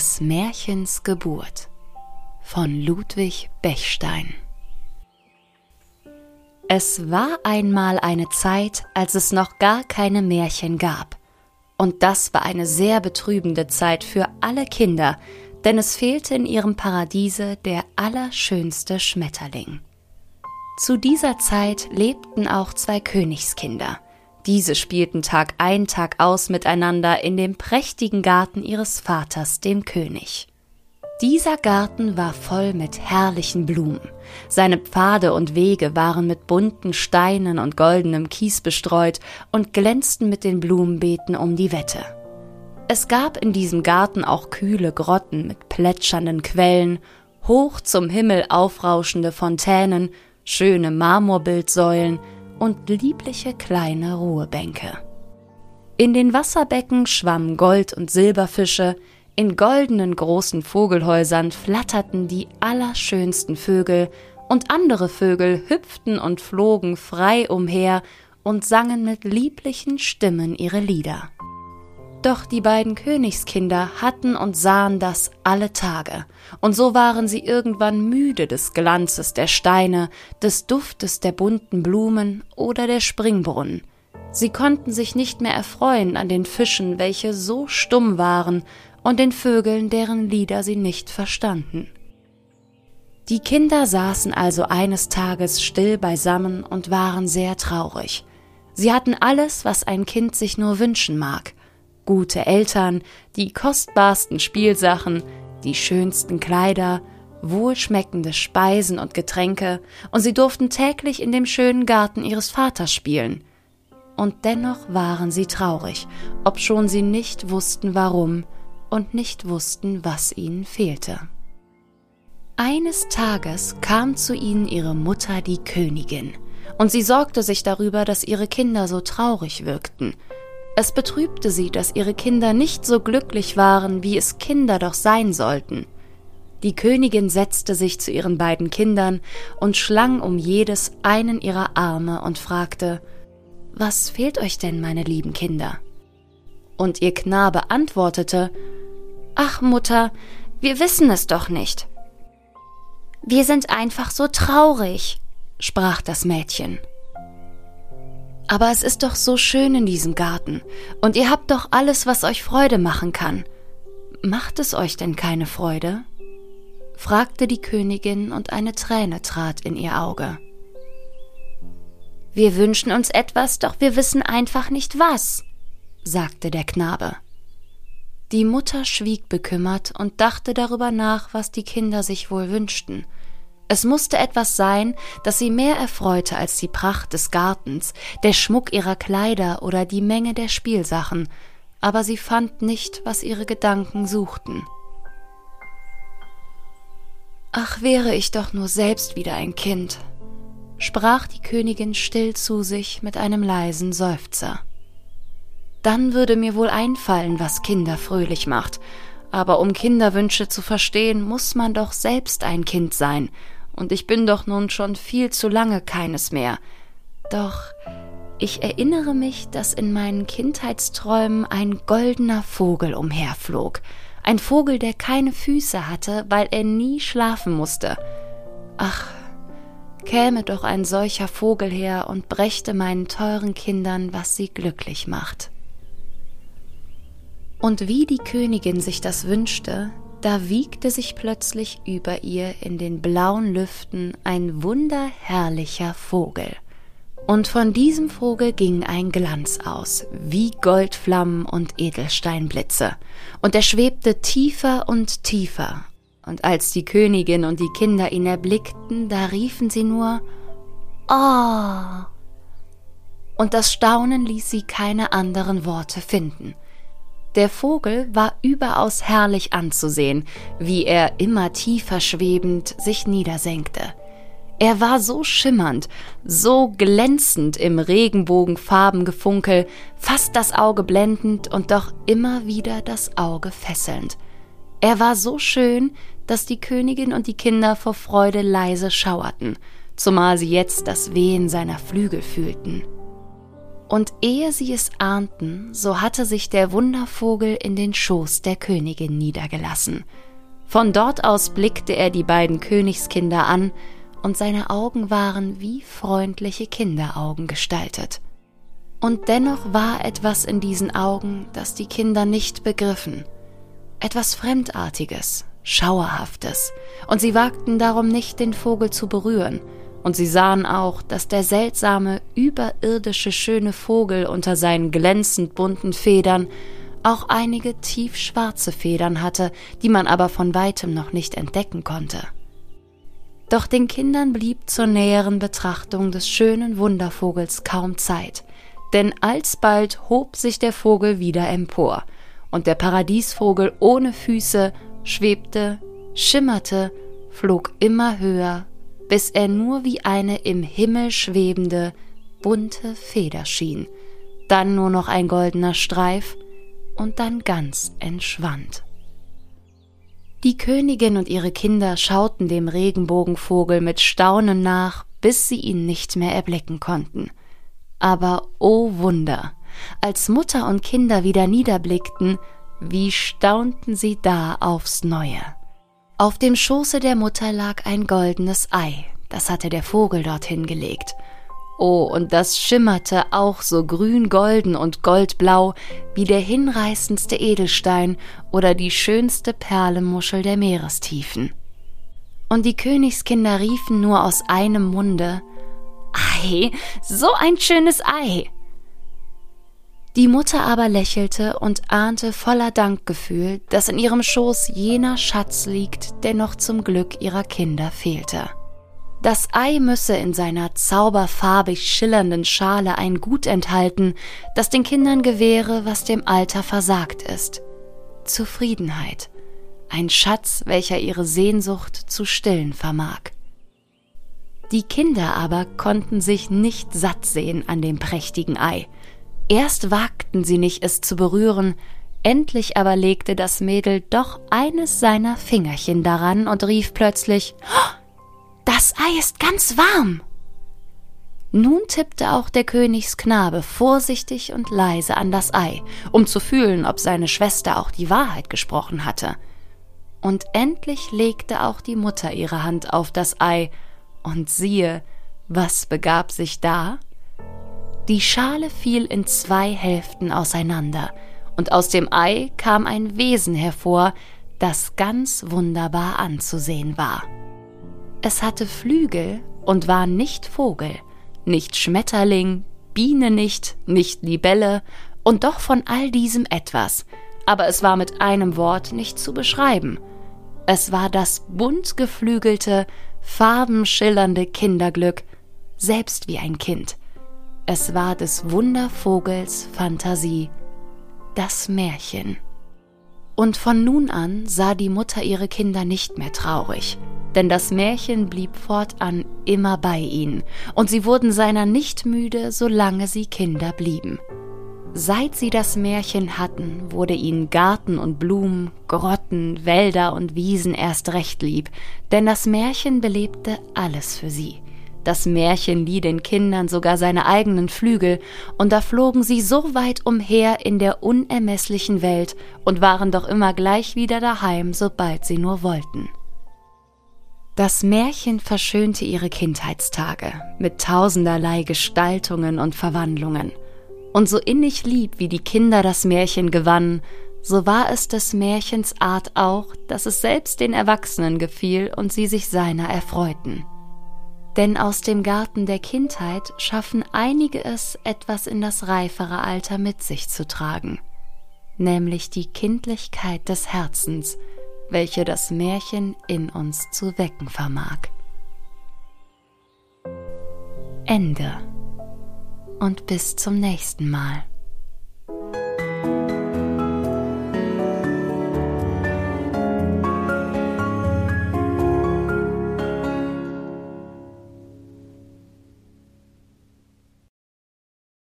des Märchens Geburt von Ludwig Bechstein Es war einmal eine Zeit, als es noch gar keine Märchen gab. Und das war eine sehr betrübende Zeit für alle Kinder, denn es fehlte in ihrem Paradiese der allerschönste Schmetterling. Zu dieser Zeit lebten auch zwei Königskinder – diese spielten Tag ein, Tag aus miteinander in dem prächtigen Garten ihres Vaters, dem König. Dieser Garten war voll mit herrlichen Blumen. Seine Pfade und Wege waren mit bunten Steinen und goldenem Kies bestreut und glänzten mit den Blumenbeeten um die Wette. Es gab in diesem Garten auch kühle Grotten mit plätschernden Quellen, hoch zum Himmel aufrauschende Fontänen, schöne Marmorbildsäulen, und liebliche kleine Ruhebänke. In den Wasserbecken schwammen Gold- und Silberfische, in goldenen großen Vogelhäusern flatterten die allerschönsten Vögel, und andere Vögel hüpften und flogen frei umher und sangen mit lieblichen Stimmen ihre Lieder. Doch die beiden Königskinder hatten und sahen das alle Tage, und so waren sie irgendwann müde des Glanzes der Steine, des Duftes der bunten Blumen oder der Springbrunnen. Sie konnten sich nicht mehr erfreuen an den Fischen, welche so stumm waren, und den Vögeln, deren Lieder sie nicht verstanden. Die Kinder saßen also eines Tages still beisammen und waren sehr traurig. Sie hatten alles, was ein Kind sich nur wünschen mag, gute Eltern, die kostbarsten Spielsachen, die schönsten Kleider, wohlschmeckende Speisen und Getränke, und sie durften täglich in dem schönen Garten ihres Vaters spielen. Und dennoch waren sie traurig, obschon sie nicht wussten warum und nicht wussten, was ihnen fehlte. Eines Tages kam zu ihnen ihre Mutter die Königin, und sie sorgte sich darüber, dass ihre Kinder so traurig wirkten, es betrübte sie, dass ihre Kinder nicht so glücklich waren, wie es Kinder doch sein sollten. Die Königin setzte sich zu ihren beiden Kindern und schlang um jedes einen ihrer Arme und fragte Was fehlt euch denn, meine lieben Kinder? Und ihr Knabe antwortete Ach, Mutter, wir wissen es doch nicht. Wir sind einfach so traurig, sprach das Mädchen. Aber es ist doch so schön in diesem Garten, und ihr habt doch alles, was euch Freude machen kann. Macht es euch denn keine Freude? fragte die Königin, und eine Träne trat in ihr Auge. Wir wünschen uns etwas, doch wir wissen einfach nicht was, sagte der Knabe. Die Mutter schwieg bekümmert und dachte darüber nach, was die Kinder sich wohl wünschten, es musste etwas sein, das sie mehr erfreute als die Pracht des Gartens, der Schmuck ihrer Kleider oder die Menge der Spielsachen, aber sie fand nicht, was ihre Gedanken suchten. Ach, wäre ich doch nur selbst wieder ein Kind, sprach die Königin still zu sich mit einem leisen Seufzer. Dann würde mir wohl einfallen, was Kinder fröhlich macht, aber um Kinderwünsche zu verstehen, muss man doch selbst ein Kind sein und ich bin doch nun schon viel zu lange keines mehr. Doch ich erinnere mich, dass in meinen Kindheitsträumen ein goldener Vogel umherflog, ein Vogel, der keine Füße hatte, weil er nie schlafen musste. Ach, käme doch ein solcher Vogel her und brächte meinen teuren Kindern, was sie glücklich macht. Und wie die Königin sich das wünschte, da wiegte sich plötzlich über ihr in den blauen Lüften ein wunderherrlicher Vogel. Und von diesem Vogel ging ein Glanz aus, wie Goldflammen und Edelsteinblitze, und er schwebte tiefer und tiefer, und als die Königin und die Kinder ihn erblickten, da riefen sie nur Oh. Und das Staunen ließ sie keine anderen Worte finden. Der Vogel war überaus herrlich anzusehen, wie er immer tiefer schwebend sich niedersenkte. Er war so schimmernd, so glänzend im Regenbogenfarbengefunkel, fast das Auge blendend und doch immer wieder das Auge fesselnd. Er war so schön, dass die Königin und die Kinder vor Freude leise schauerten, zumal sie jetzt das Wehen seiner Flügel fühlten. Und ehe sie es ahnten, so hatte sich der Wundervogel in den Schoß der Königin niedergelassen. Von dort aus blickte er die beiden Königskinder an, und seine Augen waren wie freundliche Kinderaugen gestaltet. Und dennoch war etwas in diesen Augen, das die Kinder nicht begriffen, etwas Fremdartiges, Schauerhaftes, und sie wagten darum nicht, den Vogel zu berühren, und sie sahen auch, dass der seltsame, überirdische schöne Vogel unter seinen glänzend bunten Federn auch einige tiefschwarze Federn hatte, die man aber von weitem noch nicht entdecken konnte. Doch den Kindern blieb zur näheren Betrachtung des schönen Wundervogels kaum Zeit, denn alsbald hob sich der Vogel wieder empor, und der Paradiesvogel ohne Füße schwebte, schimmerte, flog immer höher, bis er nur wie eine im Himmel schwebende, bunte Feder schien, dann nur noch ein goldener Streif und dann ganz entschwand. Die Königin und ihre Kinder schauten dem Regenbogenvogel mit Staunen nach, bis sie ihn nicht mehr erblicken konnten. Aber o oh Wunder, als Mutter und Kinder wieder niederblickten, wie staunten sie da aufs neue. Auf dem Schoße der Mutter lag ein goldenes Ei, das hatte der Vogel dorthin gelegt. Oh, und das schimmerte auch so grün-golden und goldblau wie der hinreißendste Edelstein oder die schönste Perlenmuschel der Meerestiefen. Und die Königskinder riefen nur aus einem Munde Ei, so ein schönes Ei. Die Mutter aber lächelte und ahnte voller Dankgefühl, dass in ihrem Schoß jener Schatz liegt, der noch zum Glück ihrer Kinder fehlte. Das Ei müsse in seiner zauberfarbig schillernden Schale ein Gut enthalten, das den Kindern gewähre, was dem Alter versagt ist. Zufriedenheit, ein Schatz, welcher ihre Sehnsucht zu stillen vermag. Die Kinder aber konnten sich nicht satt sehen an dem prächtigen Ei, Erst wagten sie nicht, es zu berühren, endlich aber legte das Mädel doch eines seiner Fingerchen daran und rief plötzlich Das Ei ist ganz warm. Nun tippte auch der Königsknabe vorsichtig und leise an das Ei, um zu fühlen, ob seine Schwester auch die Wahrheit gesprochen hatte. Und endlich legte auch die Mutter ihre Hand auf das Ei, und siehe, was begab sich da? Die Schale fiel in zwei Hälften auseinander, und aus dem Ei kam ein Wesen hervor, das ganz wunderbar anzusehen war. Es hatte Flügel und war nicht Vogel, nicht Schmetterling, Biene nicht, nicht Libelle, und doch von all diesem etwas, aber es war mit einem Wort nicht zu beschreiben. Es war das bunt geflügelte, farbenschillernde Kinderglück, selbst wie ein Kind. Es war des Wundervogels Fantasie, das Märchen. Und von nun an sah die Mutter ihre Kinder nicht mehr traurig, denn das Märchen blieb fortan immer bei ihnen, und sie wurden seiner nicht müde, solange sie Kinder blieben. Seit sie das Märchen hatten, wurde ihnen Garten und Blumen, Grotten, Wälder und Wiesen erst recht lieb, denn das Märchen belebte alles für sie. Das Märchen lieh den Kindern sogar seine eigenen Flügel, und da flogen sie so weit umher in der unermeßlichen Welt und waren doch immer gleich wieder daheim, sobald sie nur wollten. Das Märchen verschönte ihre Kindheitstage mit tausenderlei Gestaltungen und Verwandlungen. Und so innig lieb wie die Kinder das Märchen gewannen, so war es des Märchens Art auch, dass es selbst den Erwachsenen gefiel und sie sich seiner erfreuten. Denn aus dem Garten der Kindheit schaffen einige es, etwas in das reifere Alter mit sich zu tragen, nämlich die Kindlichkeit des Herzens, welche das Märchen in uns zu wecken vermag. Ende und bis zum nächsten Mal.